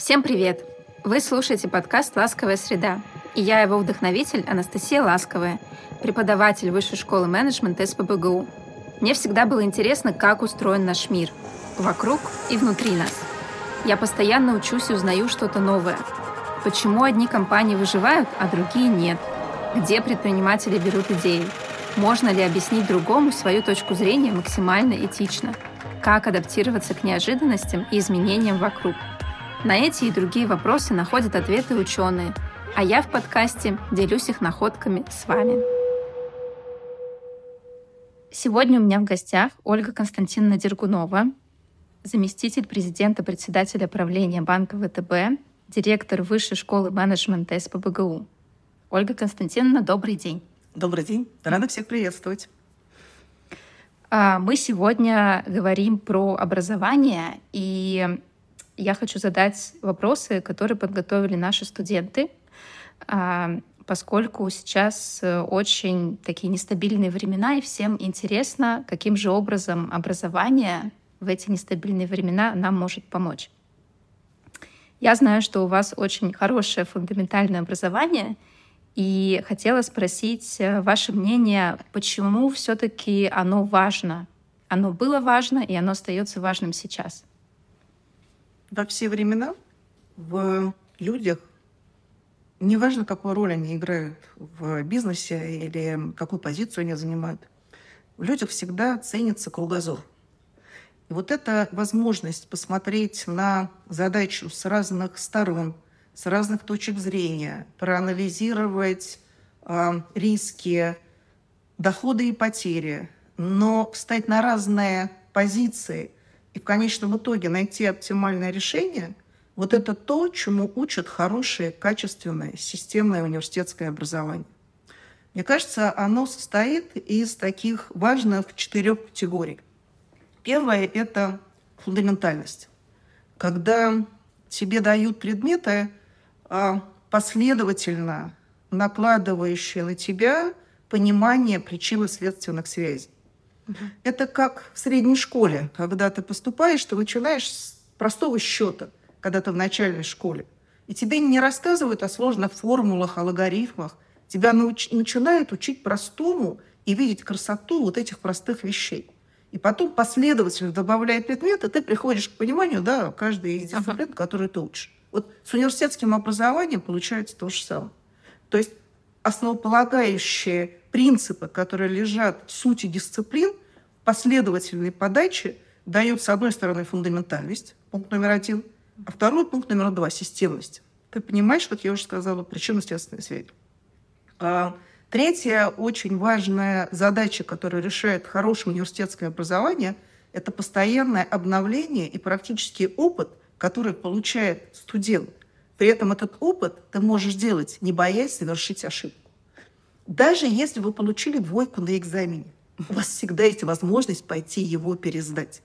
Всем привет! Вы слушаете подкаст «Ласковая среда», и я его вдохновитель Анастасия Ласковая, преподаватель Высшей школы менеджмента СПБГУ. Мне всегда было интересно, как устроен наш мир, вокруг и внутри нас. Я постоянно учусь и узнаю что-то новое. Почему одни компании выживают, а другие нет? Где предприниматели берут идеи? Можно ли объяснить другому свою точку зрения максимально этично? Как адаптироваться к неожиданностям и изменениям вокруг – на эти и другие вопросы находят ответы ученые, а я в подкасте делюсь их находками с вами. Сегодня у меня в гостях Ольга Константиновна Дергунова, заместитель президента председателя правления банка ВТБ, директор Высшей школы менеджмента СПБГУ. Ольга Константиновна, добрый день. Добрый день. Рада всех приветствовать. А, мы сегодня говорим про образование, и я хочу задать вопросы, которые подготовили наши студенты, а, поскольку сейчас э, очень такие нестабильные времена, и всем интересно, каким же образом образование в эти нестабильные времена нам может помочь. Я знаю, что у вас очень хорошее фундаментальное образование, и хотела спросить э, ваше мнение, почему все-таки оно важно? Оно было важно, и оно остается важным сейчас во все времена в людях, неважно, какую роль они играют в бизнесе или какую позицию они занимают, в людях всегда ценится кругозор. И вот эта возможность посмотреть на задачу с разных сторон, с разных точек зрения, проанализировать э, риски, доходы и потери, но встать на разные позиции – и в конечном итоге найти оптимальное решение, вот это то, чему учат хорошее, качественное, системное университетское образование. Мне кажется, оно состоит из таких важных четырех категорий. Первое – это фундаментальность. Когда тебе дают предметы, а, последовательно накладывающие на тебя понимание причинно-следственных связей. Это как в средней школе, когда ты поступаешь, ты начинаешь с простого счета, когда ты в начальной школе. И тебе не рассказывают о сложных формулах, о логарифмах. Тебя науч- начинают учить простому и видеть красоту вот этих простых вещей. И потом последовательно добавляя предметы, ты приходишь к пониманию, да, каждой из дисциплин, ага. которую ты учишь. Вот с университетским образованием получается то же самое. То есть основополагающие принципы, которые лежат в сути дисциплин, последовательной подачи дают, с одной стороны, фундаментальность, пункт номер один, а второй пункт номер два – системность. Ты понимаешь, как я уже сказала, причинно-следственная связь. А, третья очень важная задача, которую решает хорошее университетское образование, это постоянное обновление и практический опыт, который получает студент. При этом этот опыт ты можешь делать, не боясь совершить ошибку. Даже если вы получили двойку на экзамене, у вас всегда есть возможность пойти его пересдать.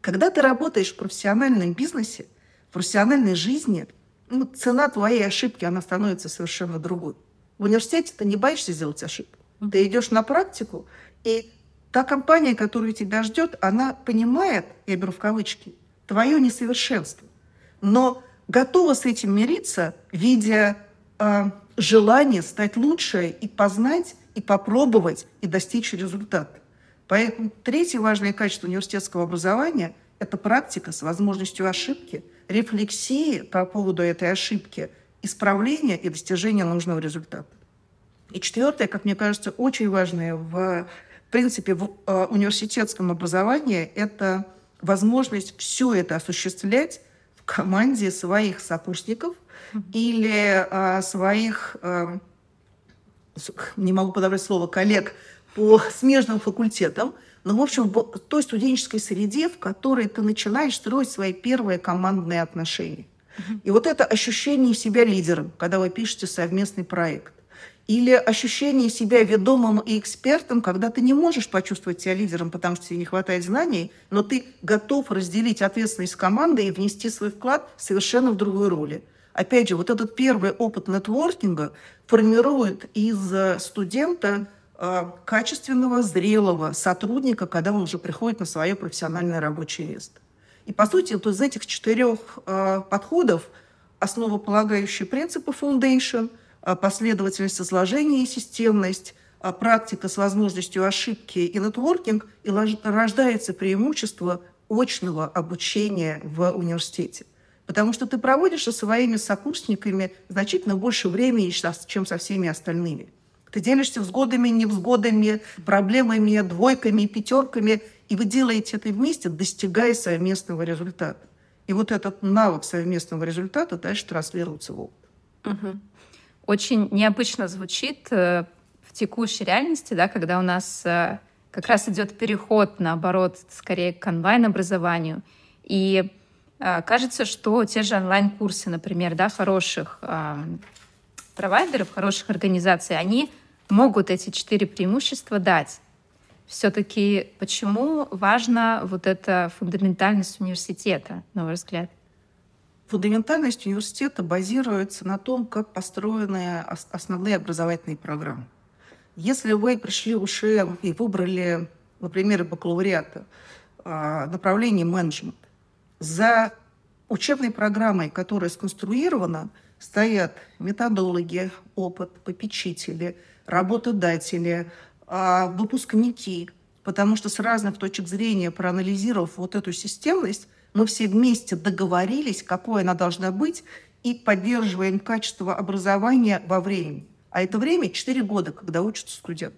Когда ты работаешь в профессиональном бизнесе, в профессиональной жизни, ну, цена твоей ошибки, она становится совершенно другой. В университете ты не боишься сделать ошибку. Ты идешь на практику, и та компания, которая тебя ждет, она понимает, я беру в кавычки, твое несовершенство, но готова с этим мириться, видя э, желание стать лучше и познать, и попробовать, и достичь результата. Поэтому третье важное качество университетского образования – это практика с возможностью ошибки, рефлексии по поводу этой ошибки, исправления и достижения нужного результата. И четвертое, как мне кажется, очень важное в, принципе в э, университетском образовании – это возможность все это осуществлять в команде своих сокурсников – или э, своих, э, не могу подобрать слово, коллег по смежным факультетам, но, в общем, в той студенческой среде, в которой ты начинаешь строить свои первые командные отношения. И вот это ощущение себя лидером, когда вы пишете совместный проект. Или ощущение себя ведомым и экспертом, когда ты не можешь почувствовать себя лидером, потому что тебе не хватает знаний, но ты готов разделить ответственность с командой и внести свой вклад совершенно в другой роли. Опять же, вот этот первый опыт нетворкинга формирует из э, студента э, качественного, зрелого сотрудника, когда он уже приходит на свое профессиональное рабочее место. И, по сути, вот из этих четырех э, подходов основополагающие принципы Foundation, последовательность изложения и системность, практика с возможностью ошибки и нетворкинг, и рождается преимущество очного обучения в университете. Потому что ты проводишь со своими сокурсниками значительно больше времени, чем со всеми остальными. Ты делишься взгодами, невзгодами, проблемами, двойками, пятерками, и вы делаете это вместе, достигая совместного результата. И вот этот навык совместного результата дальше транслируется в опыт. Угу. Очень необычно звучит э, в текущей реальности, да, когда у нас э, как раз идет переход, наоборот, скорее к онлайн-образованию. И кажется, что те же онлайн-курсы, например, да, хороших провайдеров, хороших организаций, они могут эти четыре преимущества дать. Все-таки почему важна вот эта фундаментальность университета, на ваш взгляд? Фундаментальность университета базируется на том, как построены основные образовательные программы. Если вы пришли уже и выбрали, например, бакалавриата, а, направление менеджмент, за учебной программой, которая сконструирована, стоят методологи, опыт, попечители, работодатели, а, выпускники, потому что с разных точек зрения, проанализировав вот эту системность, мы все вместе договорились, какой она должна быть, и поддерживаем качество образования во времени. А это время 4 года, когда учится студент.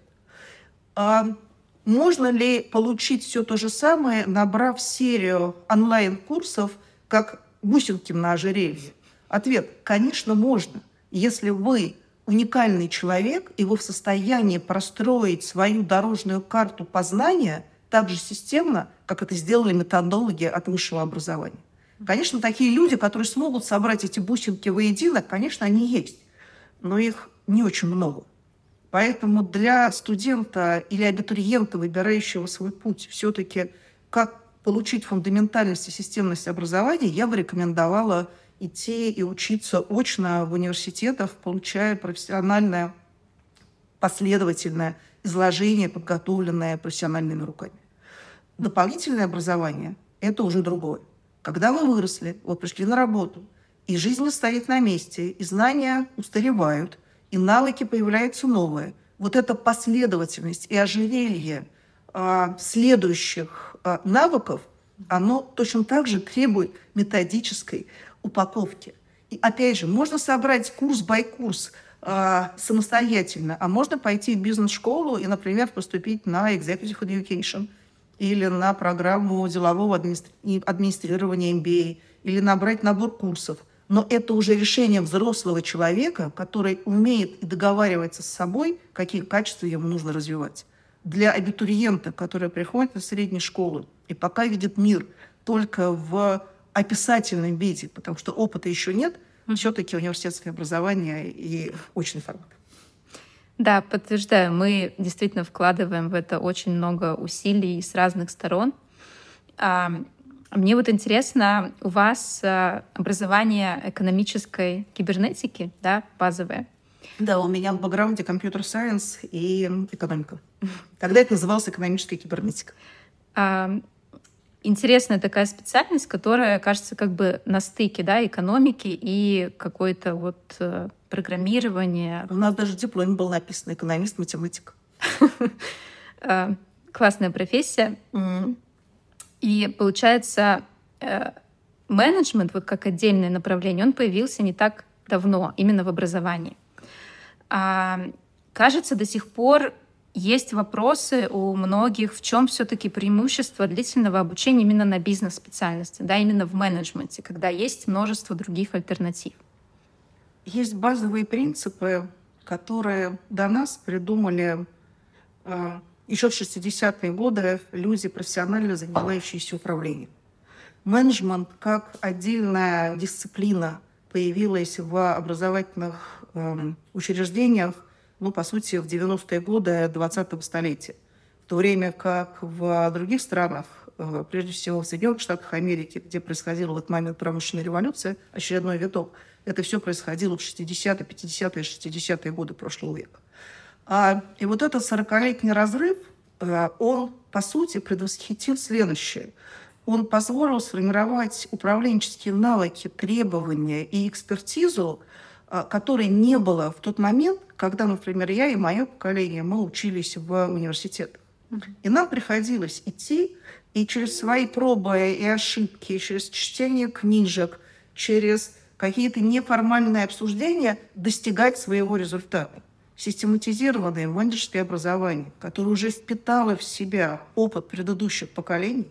Можно ли получить все то же самое, набрав серию онлайн-курсов, как бусинки на ожерелье? Ответ – конечно, можно. Если вы уникальный человек, и вы в состоянии простроить свою дорожную карту познания так же системно, как это сделали методологи от высшего образования. Конечно, такие люди, которые смогут собрать эти бусинки воедино, конечно, они есть, но их не очень много. Поэтому для студента или абитуриента, выбирающего свой путь, все-таки как получить фундаментальность и системность образования, я бы рекомендовала идти и учиться очно в университетах, получая профессиональное, последовательное изложение, подготовленное профессиональными руками. Дополнительное образование – это уже другое. Когда вы выросли, вот пришли на работу, и жизнь стоит на месте, и знания устаревают, и навыки появляются новые. Вот эта последовательность и ожерелье а, следующих а, навыков, оно точно так же требует методической упаковки. И опять же, можно собрать курс by курс э, самостоятельно, а можно пойти в бизнес-школу и, например, поступить на Executive Education или на программу делового администри... администрирования MBA, или набрать набор курсов. Но это уже решение взрослого человека, который умеет и договаривается с собой, какие качества ему нужно развивать. Для абитуриента, который приходит из средней школы и пока видит мир только в описательном виде, потому что опыта еще нет, все-таки университетское образование и очный формат. Да, подтверждаю, мы действительно вкладываем в это очень много усилий с разных сторон. Мне вот интересно, у вас а, образование экономической кибернетики, да, базовое? Да, у меня в бэкграунде компьютер-сайенс и экономика. Тогда это называлось экономическая кибернетика. А, интересная такая специальность, которая, кажется, как бы на стыке да, экономики и какое-то вот э, программирование. У нас даже диплом был написан экономист-математик. Э, классная профессия. И получается, э, менеджмент, вот как отдельное направление, он появился не так давно, именно в образовании. А, кажется, до сих пор есть вопросы у многих, в чем все-таки преимущество длительного обучения именно на бизнес-специальности, да, именно в менеджменте, когда есть множество других альтернатив. Есть базовые принципы, которые до нас придумали э, еще в 60-е годы люди, профессионально занимающиеся управлением. Менеджмент как отдельная дисциплина появилась в образовательных э, учреждениях ну, по сути, в 90-е годы 20-го столетия. В то время как в других странах, э, прежде всего в Соединенных Штатах Америки, где происходила в этот момент промышленная революция, очередной виток, это все происходило в 60-е, 50-е, 60-е годы прошлого века. А, и вот этот 40-летний разрыв, э, он, по сути, предвосхитил следующее. он позволил сформировать управленческие навыки, требования и экспертизу, а, которой не было в тот момент, когда, например, я и мое поколение, мы учились в университетах. И нам приходилось идти и через свои пробы и ошибки, через чтение книжек, через какие-то неформальные обсуждения достигать своего результата. Систематизированное менеджерское образование, которое уже впитало в себя опыт предыдущих поколений,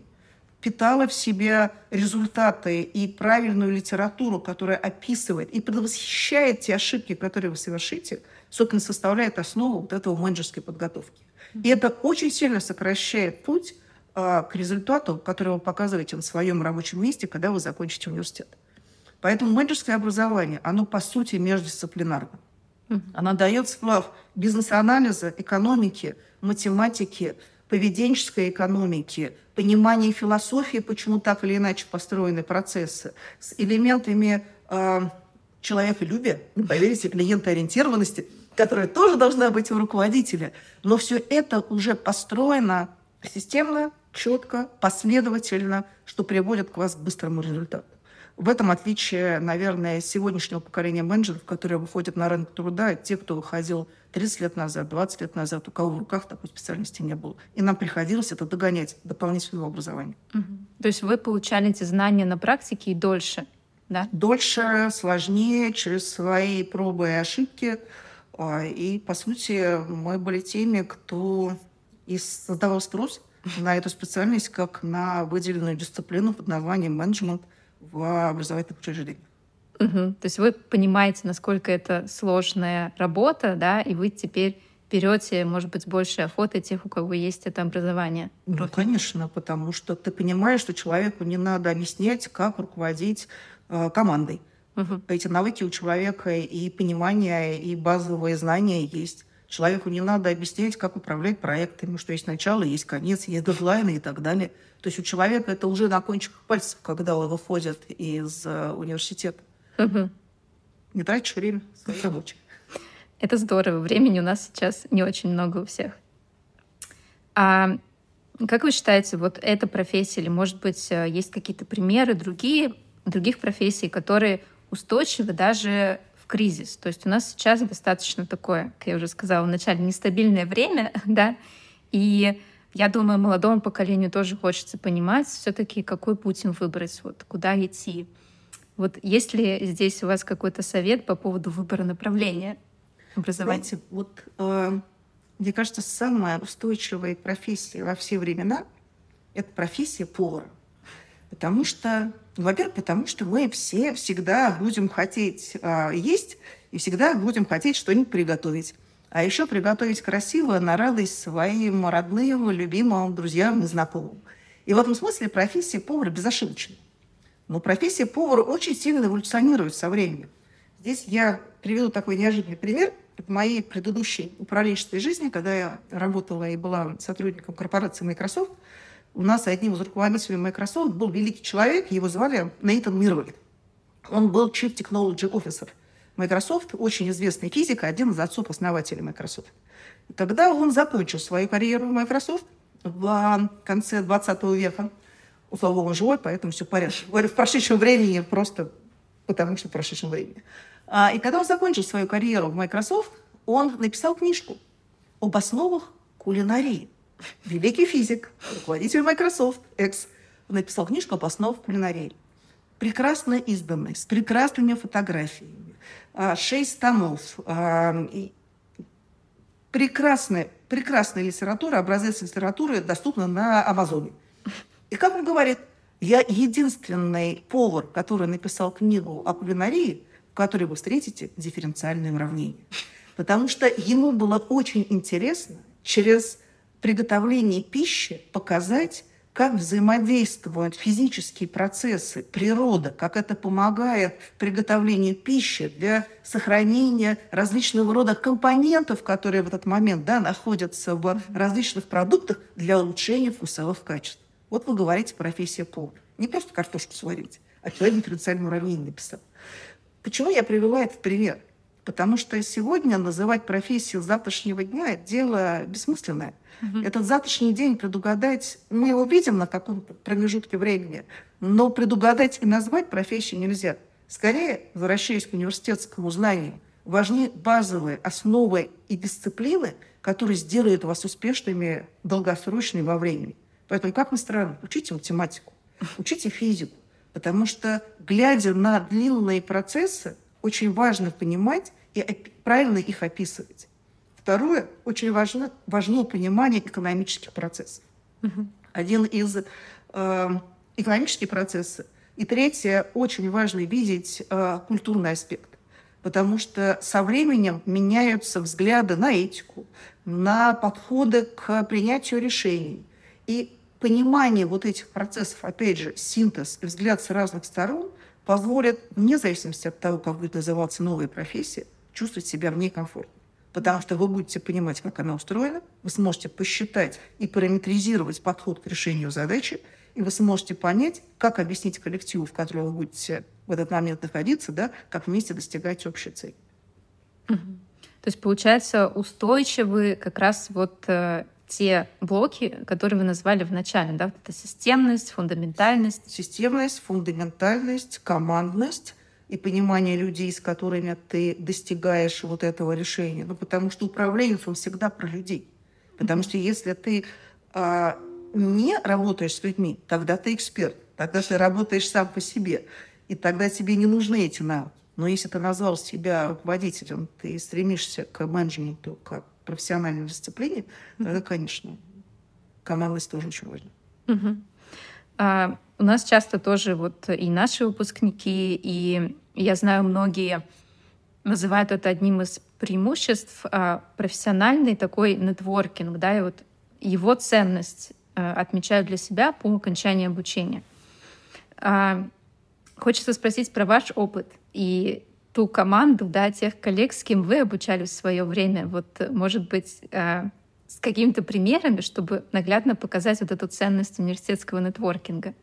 питала в себе результаты и правильную литературу, которая описывает и предвосхищает те ошибки, которые вы совершите, собственно, составляет основу вот этого менеджерской подготовки. И это очень сильно сокращает путь а, к результату, который вы показываете на своем рабочем месте, когда вы закончите университет. Поэтому менеджерское образование, оно по сути междисциплинарно. Оно дает сплав бизнес-анализа, экономики, математики, поведенческой экономики, понимание философии, почему так или иначе построены процессы, с элементами э, человеколюбия, поверите, клиентоориентированности, которая тоже должна быть у руководителя. Но все это уже построено системно, четко, последовательно, что приводит к вас к быстрому результату. В этом отличие, наверное, сегодняшнего поколения менеджеров, которые выходят на рынок труда, от тех, кто выходил 30 лет назад, 20 лет назад, у кого в руках такой специальности не было. И нам приходилось это догонять дополнительного образования. Угу. То есть вы получали эти знания на практике и дольше, да? Дольше, сложнее, через свои пробы и ошибки. А, и, по сути, мы были теми, кто и создавал спрос на эту специальность как на выделенную дисциплину под названием менеджмент – в образовательных учреждениях. Угу. То есть вы понимаете, насколько это сложная работа, да, и вы теперь берете, может быть, больше охоты тех, у кого есть это образование. Ну, конечно, потому что ты понимаешь, что человеку не надо объяснять, как руководить э, командой. Угу. Эти навыки у человека и понимание, и базовые знания есть. Человеку не надо объяснять, как управлять проектами, что есть начало, есть конец, есть дедлайны и так далее. То есть у человека это уже на кончиках пальцев, когда он выходит из э, университета. Угу. Не тратишь время своей рабочей. Это здорово. Времени у нас сейчас не очень много у всех. А как вы считаете, вот эта профессия, или, может быть, э, есть какие-то примеры другие, других профессий, которые устойчивы даже кризис. То есть у нас сейчас достаточно такое, как я уже сказала в начале, нестабильное время, да, и я думаю, молодому поколению тоже хочется понимать все-таки, какой путь им выбрать, вот куда идти. Вот есть ли здесь у вас какой-то совет по поводу выбора направления образования? Знаете, вот э, мне кажется, самая устойчивая профессия во все времена – это профессия повара. Потому что, ну, во-первых, потому что мы все всегда будем хотеть э, есть и всегда будем хотеть что-нибудь приготовить. А еще приготовить красиво на радость своим родным, любимым, друзьям и знакомым. И в этом смысле профессия повара безошибочна. Но профессия повара очень сильно эволюционирует со временем. Здесь я приведу такой неожиданный пример. В моей предыдущей управленческой жизни, когда я работала и была сотрудником корпорации Microsoft – у нас одним из руководителей Microsoft был великий человек, его звали Нейтан Мирвель. Он был Chief Technology Officer Microsoft, очень известный физик, один из отцов-основателей Microsoft. Когда он закончил свою карьеру в Microsoft в конце 20 века, условно, он живой, поэтому все в порядке. Говорю, в прошедшем времени просто потому, что в прошедшем времени. А, и когда он закончил свою карьеру в Microsoft, он написал книжку об основах кулинарии великий физик, руководитель Microsoft, экс, написал книжку об основах кулинарии. Прекрасно изданной, с прекрасными фотографиями, а, шесть томов, а, прекрасная, прекрасная литература, образец литературы доступна на Амазоне. И как он говорит, я единственный повар, который написал книгу о кулинарии, в которой вы встретите дифференциальное уравнение. Потому что ему было очень интересно через приготовлении пищи показать, как взаимодействуют физические процессы, природа, как это помогает приготовлению пищи для сохранения различного рода компонентов, которые в этот момент да, находятся в различных продуктах для улучшения вкусовых качеств. Вот вы говорите профессия повар. Не просто картошку сварить, а человек дифференциальное уравнение написал. Почему я привела этот пример? Потому что сегодня называть профессию завтрашнего дня – дело бессмысленное. Угу. Этот завтрашний день предугадать, мы его видим на каком-то промежутке времени, но предугадать и назвать профессию нельзя. Скорее, возвращаясь к университетскому знанию, важны базовые основы и дисциплины, которые сделают вас успешными долгосрочными во времени. Поэтому, как ни странно, учите математику, учите физику, потому что, глядя на длинные процессы, очень важно понимать и правильно их описывать. Второе, очень важно, важно понимание экономических процессов. Угу. Один из э, экономических процессов. И третье, очень важно видеть э, культурный аспект. Потому что со временем меняются взгляды на этику, на подходы к принятию решений. И понимание вот этих процессов, опять же, синтез и взгляд с разных сторон позволит, вне зависимости от того, как будет называться новая профессия, чувствовать себя в ней комфортно. Потому что вы будете понимать, как она устроена, вы сможете посчитать и параметризировать подход к решению задачи, и вы сможете понять, как объяснить коллективу, в котором вы будете в этот момент находиться, да, как вместе достигать общей цели. Угу. То есть, получается, устойчивы как раз вот э, те блоки, которые вы назвали в начале, да, вот это системность, фундаментальность. Системность, фундаментальность, командность и понимание людей, с которыми ты достигаешь вот этого решения. Ну, потому что управленец, он всегда про людей. Потому что если ты а, не работаешь с людьми, тогда ты эксперт. Тогда ты работаешь сам по себе. И тогда тебе не нужны эти навыки. Но если ты назвал себя руководителем, ты стремишься к менеджменту, к профессиональной дисциплине, тогда, конечно, командность тоже очень важна. Угу. А, у нас часто тоже вот и наши выпускники, и я знаю, многие называют это одним из преимуществ а, профессиональный такой нетворкинг, да, и вот его ценность а, отмечают для себя по окончании обучения. Хочется спросить про ваш опыт и ту команду, да, тех коллег, с кем вы обучались в свое время. Вот, может быть, с какими-то примерами, чтобы наглядно показать вот эту ценность университетского нетворкинга.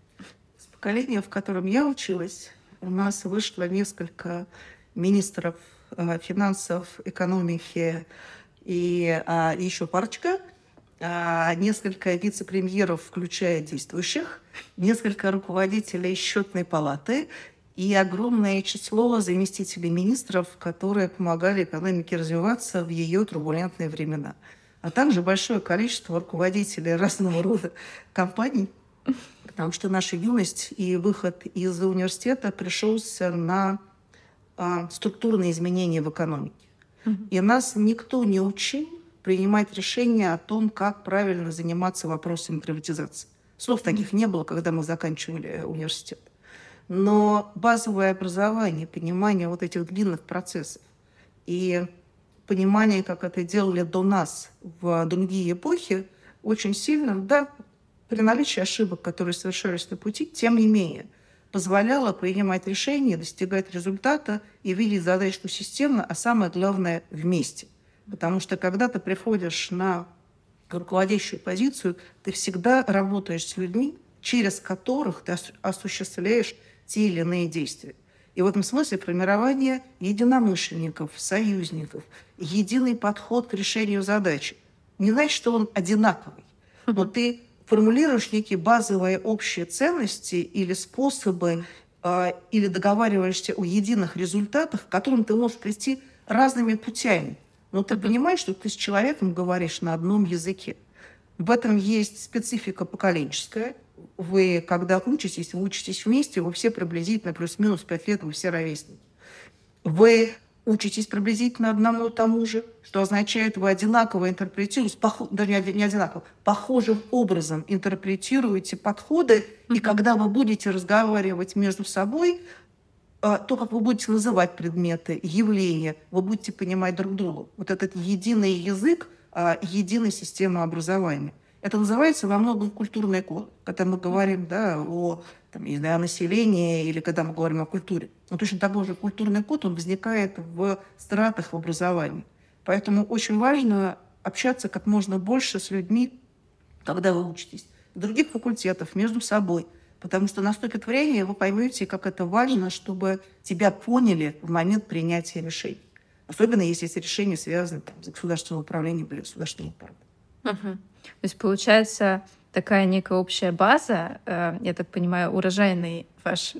С поколения, в котором я училась, у нас вышло несколько министров а, финансов, экономики и а, еще парочка, несколько вице-премьеров, включая действующих, несколько руководителей счетной палаты и огромное число заместителей министров, которые помогали экономике развиваться в ее турбулентные времена. А также большое количество руководителей разного рода компаний, потому что наша юность и выход из университета пришелся на а, структурные изменения в экономике. И нас никто не учил принимать решения о том, как правильно заниматься вопросами приватизации. Слов таких не было, когда мы заканчивали университет но базовое образование, понимание вот этих длинных процессов и понимание, как это делали до нас в другие эпохи, очень сильно, да, при наличии ошибок, которые совершались на пути, тем не менее, позволяло принимать решения, достигать результата и видеть задачу системно, а самое главное – вместе. Потому что когда ты приходишь на руководящую позицию, ты всегда работаешь с людьми, через которых ты осуществляешь те или иные действия. И в этом смысле формирование единомышленников, союзников, единый подход к решению задачи. Не значит, что он одинаковый, но ты формулируешь некие базовые общие ценности или способы, э, или договариваешься о единых результатах, к которым ты можешь прийти разными путями. Но ты понимаешь, что ты с человеком говоришь на одном языке. В этом есть специфика поколенческая, вы, когда учитесь, вы учитесь вместе, вы все приблизительно плюс-минус пять лет, вы все ровесники. Вы учитесь приблизительно одному тому же, что означает, вы одинаково интерпретируете, пох... да не, одинаково, похожим образом интерпретируете подходы, mm-hmm. и когда вы будете разговаривать между собой, а, то, как вы будете называть предметы, явления, вы будете понимать друг друга. Вот этот единый язык, а, единой системы образования – это называется во многом культурный код, когда мы говорим да, о, там, не знаю, о населении или когда мы говорим о культуре. Но точно такой же культурный код, он возникает в стратах в образовании. Поэтому очень важно общаться как можно больше с людьми, когда вы учитесь. Других факультетов, между собой. Потому что наступит время, и вы поймете, как это важно, чтобы тебя поняли в момент принятия решений. Особенно если эти решения связаны там, с государственным управлением или государственным аппаратом. Угу. То есть получается такая некая общая база, э, я так понимаю, урожайный ваш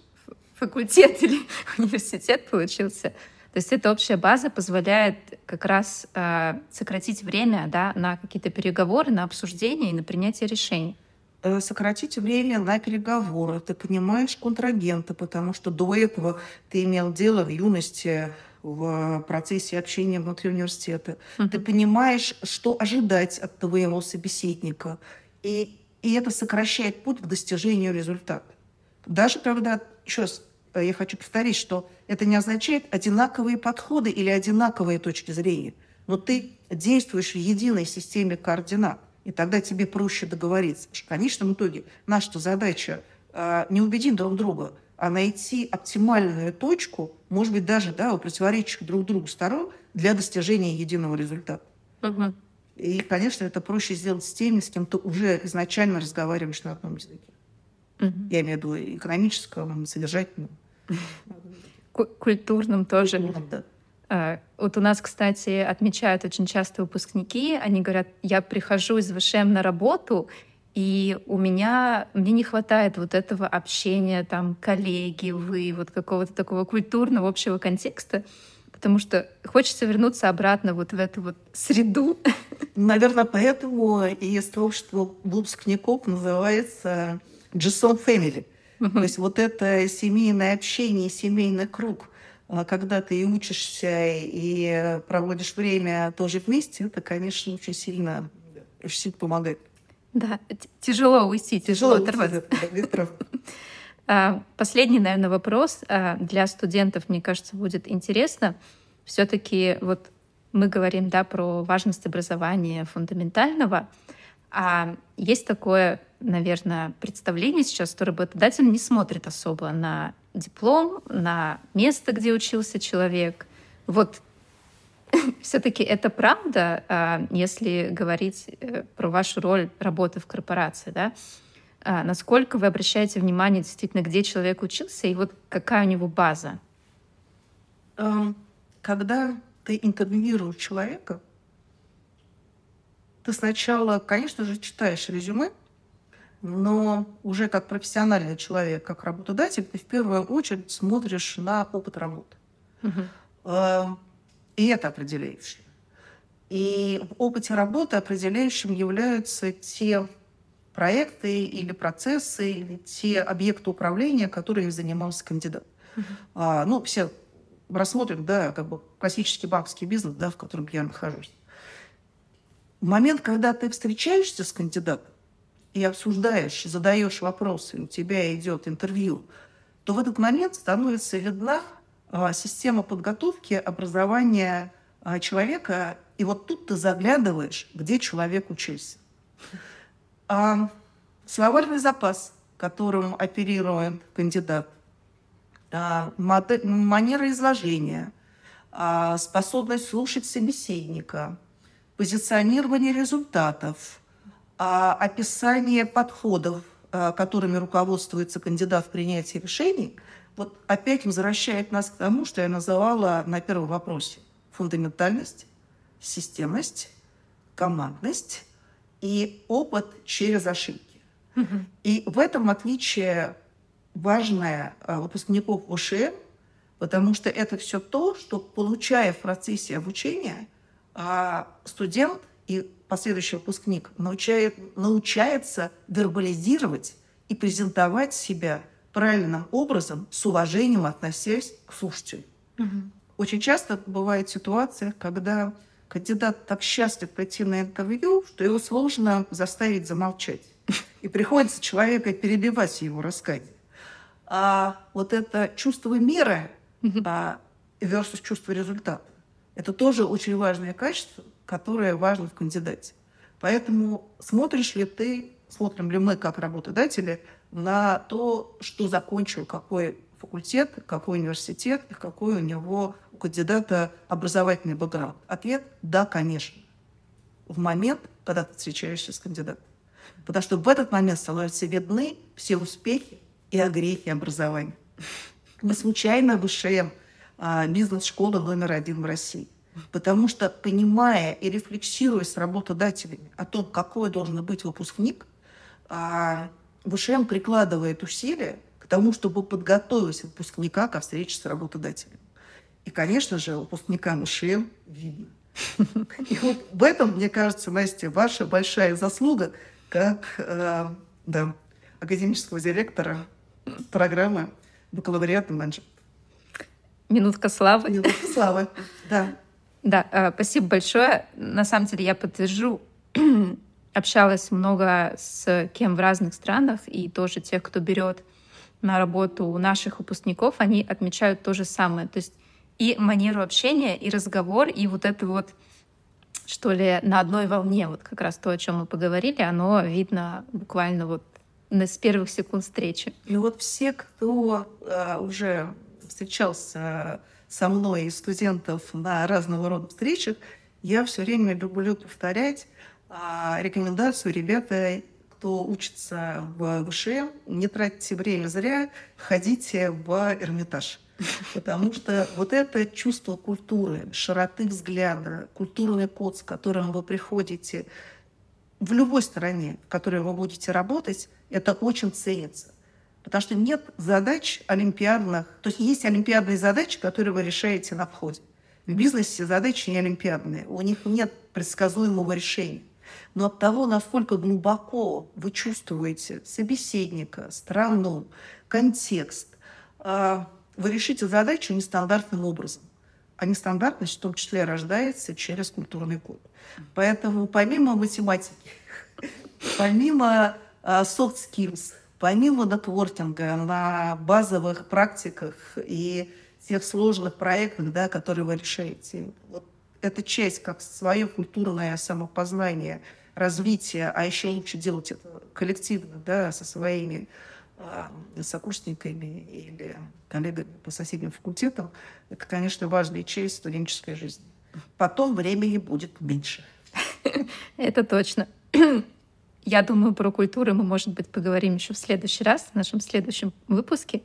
факультет или университет получился. То есть эта общая база позволяет как раз э, сократить время да, на какие-то переговоры, на обсуждение и на принятие решений. Э, сократить время на переговоры. Ты понимаешь контрагента, потому что до этого ты имел дело в юности в процессе общения внутри университета. Uh-huh. Ты понимаешь, что ожидать от твоего собеседника. И, и это сокращает путь к достижению результата. Даже когда, еще раз, э, я хочу повторить, что это не означает одинаковые подходы или одинаковые точки зрения. Но ты действуешь в единой системе координат, и тогда тебе проще договориться. В конечном итоге наша задача э, не убедить друг друга, а найти оптимальную точку, может быть, даже да, у противоречащих друг другу сторон для достижения единого результата. Угу. И, конечно, это проще сделать с теми, с кем ты уже изначально разговариваешь на одном языке. Угу. Я имею в виду экономическом, содержательном. Культурным тоже. Культурным, да. А, вот у нас, кстати, отмечают очень часто выпускники, они говорят, я прихожу из ВШМ на работу, и у меня, мне не хватает вот этого общения, там, коллеги, вы, вот какого-то такого культурного общего контекста, потому что хочется вернуться обратно вот в эту вот среду. Наверное, поэтому и сообщество выпускников называется Джессон Family. То есть вот это семейное общение, семейный круг, а когда ты и учишься, и проводишь время тоже вместе, это, конечно, очень сильно, очень сильно помогает. Да, тяжело уйти, тяжело, оторваться. А, последний, наверное, вопрос а, для студентов, мне кажется, будет интересно. Все-таки вот мы говорим да, про важность образования фундаментального, а есть такое, наверное, представление сейчас, что работодатель не смотрит особо на диплом, на место, где учился человек. Вот все-таки это правда, а, если говорить э, про вашу роль работы в корпорации, да? А, насколько вы обращаете внимание действительно, где человек учился и вот какая у него база? Эм, когда ты интервьюируешь человека, ты сначала, конечно же, читаешь резюме, но уже как профессиональный человек, как работодатель, ты в первую очередь смотришь на опыт работы. Угу. И это определяющее. И в опыте работы определяющим являются те проекты или процессы, или те объекты управления, которыми занимался кандидат. Uh-huh. А, ну, все рассмотрим, да, как бы классический банковский бизнес, да, в котором я нахожусь. В момент, когда ты встречаешься с кандидатом и обсуждаешь, задаешь вопросы, у тебя идет интервью, то в этот момент становится видна система подготовки образования а, человека, и вот тут ты заглядываешь, где человек учился. А, словарный запас, которым оперирует кандидат, а, манера изложения, а, способность слушать собеседника, позиционирование результатов, а, описание подходов, а, которыми руководствуется кандидат в принятии решений – вот опять возвращает нас к тому, что я называла на первом вопросе. Фундаментальность, системность, командность и опыт через ошибки. И в этом отличие важное а, выпускников УШМ, потому что это все то, что, получая в процессе обучения, а, студент и последующий выпускник научает, научается вербализировать и презентовать себя – правильным образом, с уважением относясь к слушателю. Угу. Очень часто бывает ситуация, когда кандидат так счастлив прийти на интервью, что его сложно заставить замолчать. И приходится человека перебивать его рассказе. А вот это чувство меры а, versus чувство результата, это тоже очень важное качество, которое важно в кандидате. Поэтому смотришь ли ты, смотрим ли мы как работодатели на то, что закончил какой факультет, какой университет, какой у него у кандидата образовательный бэкграунд. Ответ – да, конечно. В момент, когда ты встречаешься с кандидатом. Потому что в этот момент становятся видны все успехи и огрехи образования. Мы случайно высшая а, бизнес-школа номер один в России. Потому что, понимая и рефлексируя с работодателями о том, какой должен быть выпускник, а, ВШМ прикладывает усилия к тому, чтобы подготовить выпускника ко встрече с работодателем. И, конечно же, выпускника ВШМ видно. И вот в этом, мне кажется, Настя, ваша большая заслуга как э, да, академического директора программы бакалавриата менеджмент. Минутка славы. Минутка славы, да. Да, э, спасибо большое. На самом деле я подтвержу, общалась много с кем в разных странах, и тоже тех, кто берет на работу наших выпускников, они отмечают то же самое. То есть и манеру общения, и разговор, и вот это вот, что ли, на одной волне, вот как раз то, о чем мы поговорили, оно видно буквально вот с первых секунд встречи. И вот все, кто э, уже встречался со мной и студентов на разного рода встречах, я все время люблю повторять рекомендацию ребята, кто учится в ВШ, не тратьте время зря, ходите в Эрмитаж. Потому что вот это чувство культуры, широты взгляда, культурный код, с которым вы приходите в любой стране, в которой вы будете работать, это очень ценится. Потому что нет задач олимпиадных. То есть есть олимпиадные задачи, которые вы решаете на входе. В бизнесе задачи не олимпиадные. У них нет предсказуемого решения. Но от того, насколько глубоко вы чувствуете собеседника, страну, контекст, а, вы решите задачу нестандартным образом. А нестандартность в том числе рождается через культурный код. Поэтому помимо математики, помимо а, soft skills – Помимо нетворкинга на базовых практиках и тех сложных проектах, да, которые вы решаете, вот эта часть как свое культурное самопознание, развитие, а еще лучше делать это коллективно, да, со своими э, сокурсниками или коллегами по соседним факультетам, это, конечно, важная часть студенческой жизни. Потом времени будет меньше. Это точно. Я думаю, про культуру мы, может быть, поговорим еще в следующий раз, в нашем следующем выпуске.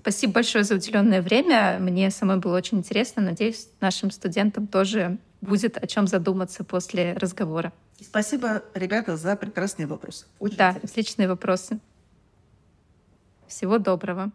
Спасибо большое за уделенное время. Мне самой было очень интересно. Надеюсь, нашим студентам тоже будет о чем задуматься после разговора. Спасибо, ребята, за прекрасные вопросы. Очень да, интересно. отличные вопросы. Всего доброго.